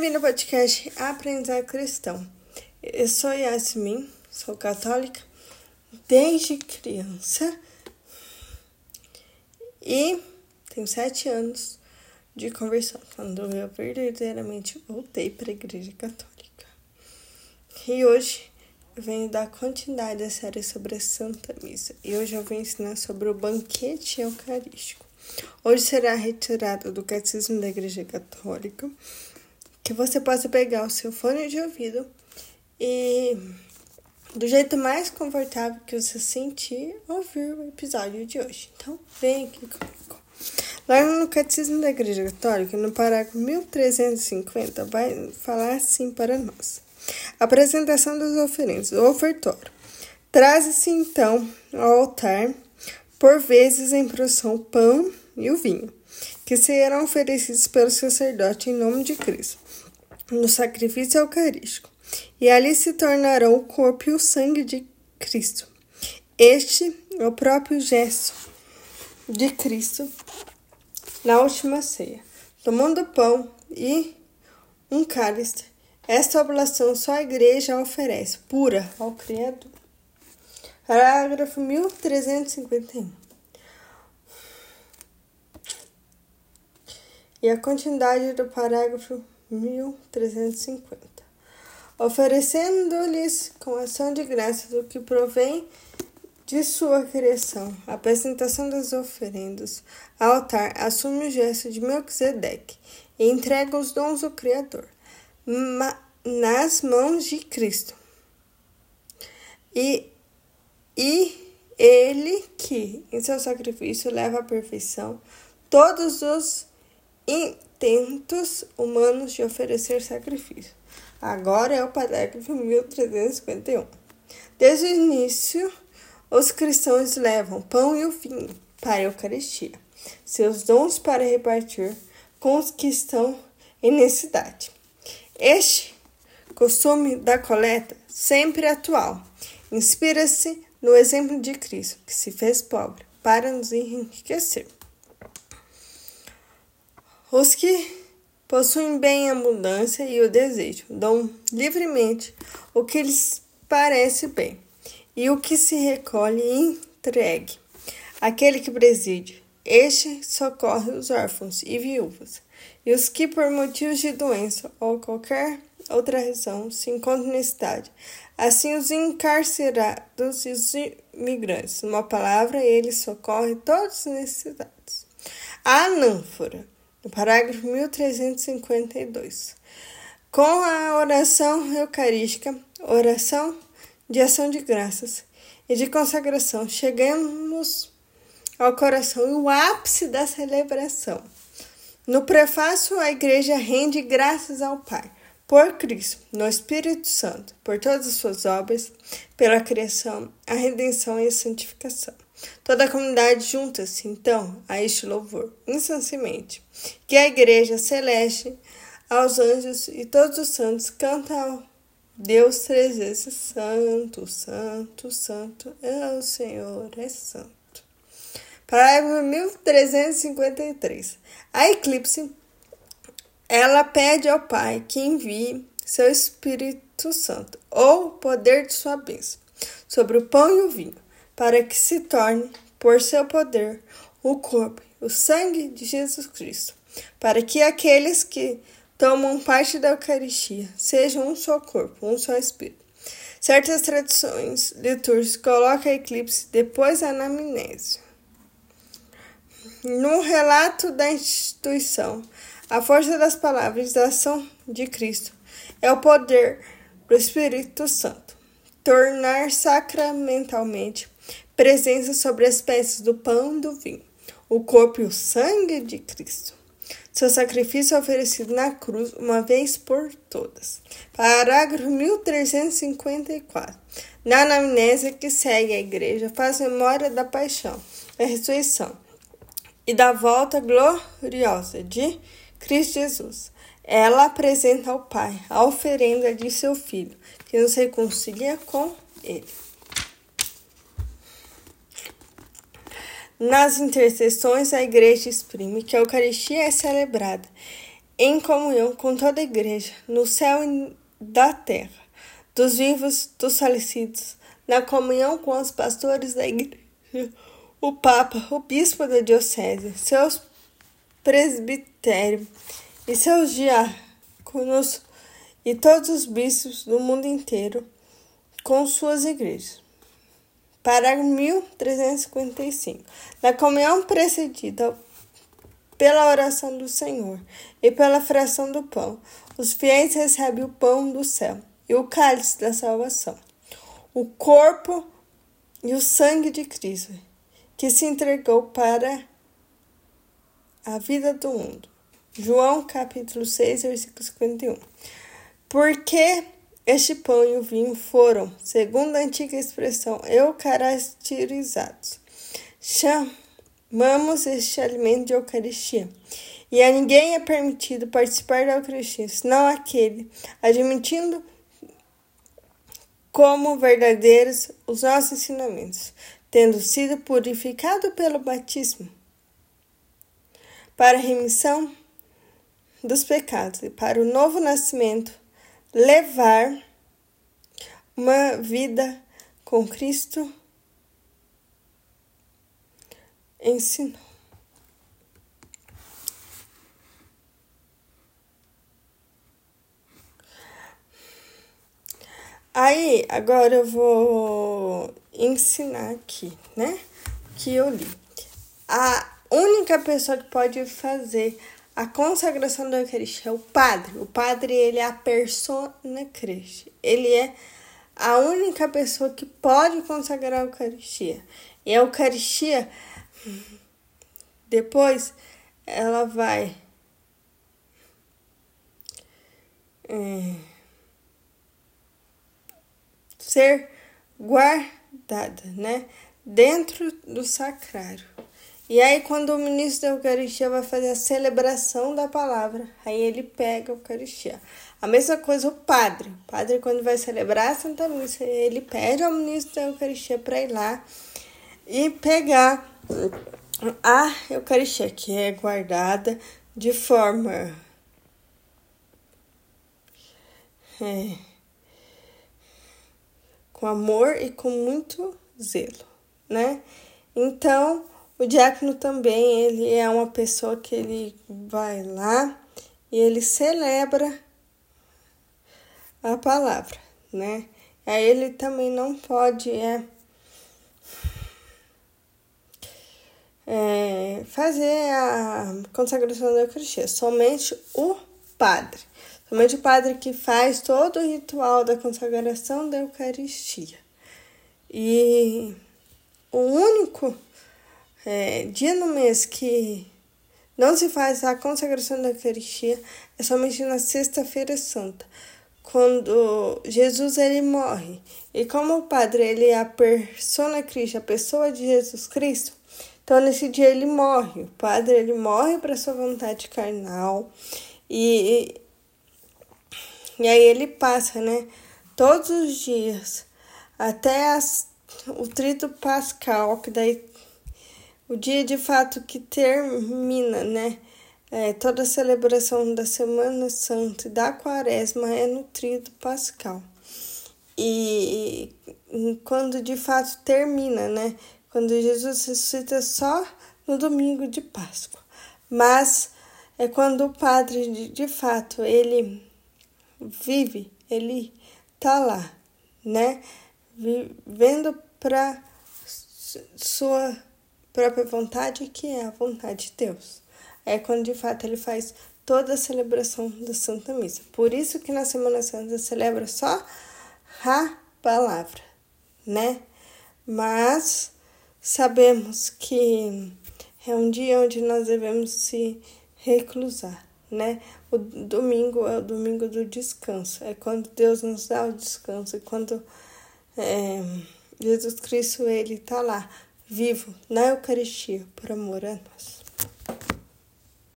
Bem-vindo ao podcast Aprendizado Cristão. Eu sou Yasmin, sou católica desde criança e tenho sete anos de conversão, quando eu verdadeiramente voltei para a Igreja Católica. E hoje eu venho dar continuidade à série sobre a Santa Missa e hoje eu vou ensinar sobre o banquete eucarístico. Hoje será retirado do Catecismo da Igreja Católica que você possa pegar o seu fone de ouvido e do jeito mais confortável que você sentir ouvir o episódio de hoje. Então, vem aqui comigo. Lá no Catecismo da Igreja Católica, no parágrafo 1350, vai falar assim para nós. Apresentação das oferendas. O ofertório. Traz-se então ao altar, por vezes em procissão, o pão e o vinho, que serão oferecidos pelo sacerdote em nome de Cristo, no sacrifício eucarístico, e ali se tornarão o corpo e o sangue de Cristo. Este é o próprio gesto de Cristo na última ceia, tomando pão e um cálice. Esta oblação só a igreja oferece, pura ao Criador. Parágrafo 1351. E a continuidade do parágrafo 1350. Oferecendo-lhes com ação de graça do que provém de sua criação, a apresentação das oferendas ao altar assume o gesto de Melquisedeque e entrega os dons do Criador nas mãos de Cristo. E, e ele que, em seu sacrifício, leva à perfeição todos os intentos humanos de oferecer sacrifício. Agora é o parágrafo 1351. Desde o início, os cristãos levam pão e o vinho para a Eucaristia, seus dons para repartir com os que estão em necessidade. Este costume da coleta, sempre atual, inspira-se no exemplo de Cristo, que se fez pobre para nos enriquecer. Os que possuem bem em abundância e o desejo, dão livremente o que lhes parece bem, e o que se recolhe entregue. Aquele que preside, este socorre os órfãos e viúvas, e os que por motivos de doença ou qualquer outra razão se encontram em cidade. Assim, os encarcerados e os imigrantes. Uma palavra, ele socorre todos os necessitados. A anânfora parágrafo 1352. Com a oração eucarística, oração de ação de graças e de consagração, chegamos ao coração e o ápice da celebração. No prefácio, a Igreja rende graças ao Pai, por Cristo, no Espírito Santo, por todas as suas obras, pela criação, a redenção e a santificação. Toda a comunidade junta-se, então, a este louvor, incessantemente, que a Igreja Celeste, aos anjos e todos os santos cantam ao Deus três vezes: Santo, Santo, Santo, é o Senhor, é Santo. Parágrafo 1353. A eclipse, ela pede ao Pai que envie seu Espírito Santo, ou poder de sua bênção, sobre o pão e o vinho para que se torne, por seu poder, o corpo, o sangue de Jesus Cristo, para que aqueles que tomam parte da Eucaristia sejam um só corpo, um só espírito. Certas tradições litúrgicas colocam a eclipse depois da anamnese. No relato da instituição, a força das palavras da ação de Cristo é o poder do Espírito Santo, tornar sacramentalmente presença sobre as peças do pão e do vinho, o corpo e o sangue de Cristo. Seu sacrifício é oferecido na cruz uma vez por todas. Parágrafo 1354. Na anamnésia que segue a igreja, faz memória da paixão, da ressurreição e da volta gloriosa de Cristo Jesus. Ela apresenta ao Pai a oferenda de seu Filho, que nos reconcilia com Ele. Nas intercessões, a Igreja exprime que a Eucaristia é celebrada em comunhão com toda a igreja, no céu e da terra, dos vivos, dos falecidos, na comunhão com os pastores da igreja, o Papa, o bispo da diocese, seus presbitérios e seus diáconos e todos os bispos do mundo inteiro com suas igrejas. Parágrafo 1355. Na comunhão precedida pela oração do Senhor e pela fração do pão, os fiéis recebem o pão do céu e o cálice da salvação, o corpo e o sangue de Cristo, que se entregou para a vida do mundo. João capítulo 6, versículo 51. Porque este pão e o vinho foram, segundo a antiga expressão, eucaristizados. Chamamos este alimento de Eucaristia. E a ninguém é permitido participar da Eucaristia, senão aquele, admitindo como verdadeiros os nossos ensinamentos, tendo sido purificado pelo batismo, para a remissão dos pecados e para o novo nascimento levar uma vida com Cristo ensinou. Aí, agora eu vou ensinar aqui, né? Que eu li. A única pessoa que pode fazer a consagração da Eucaristia é o padre. O padre, ele é a persona Cristo. Ele é a única pessoa que pode consagrar a Eucaristia. E a Eucaristia, depois, ela vai é, ser guardada, né? Dentro do sacrário. E aí, quando o ministro da Eucaristia vai fazer a celebração da palavra, aí ele pega a Eucaristia. A mesma coisa o padre. O padre, quando vai celebrar a Santa Missa, ele pede ao ministro da Eucaristia para ir lá e pegar a Eucaristia, que é guardada de forma. É, com amor e com muito zelo, né? Então, o diácono também, ele é uma pessoa que ele vai lá e ele celebra a palavra, né? Aí ele também não pode é, é, fazer a consagração da Eucaristia, somente o padre. Somente o padre que faz todo o ritual da consagração da Eucaristia. E o único é, dia no mês que não se faz a consagração da Eucaristia é somente na Sexta-feira Santa, quando Jesus ele morre. E como o Padre ele é a persona Cristo, a pessoa de Jesus Cristo, então nesse dia ele morre. O Padre ele morre para sua vontade carnal e e aí ele passa, né, todos os dias até as, o trito pascal, que daí o dia de fato que termina, né? É, toda a celebração da Semana Santa e da Quaresma é no Tríduo Pascal. E, e quando de fato termina, né? Quando Jesus ressuscita só no domingo de Páscoa. Mas é quando o padre de, de fato ele vive, ele tá lá, né? Vivendo para sua própria vontade, que é a vontade de Deus. É quando de fato ele faz toda a celebração da Santa Missa. Por isso que na Semana Santa celebra só a palavra, né? Mas sabemos que é um dia onde nós devemos se reclusar, né? O domingo é o domingo do descanso, é quando Deus nos dá o descanso, e quando é, Jesus Cristo ele está lá vivo na Eucaristia por amor a nós.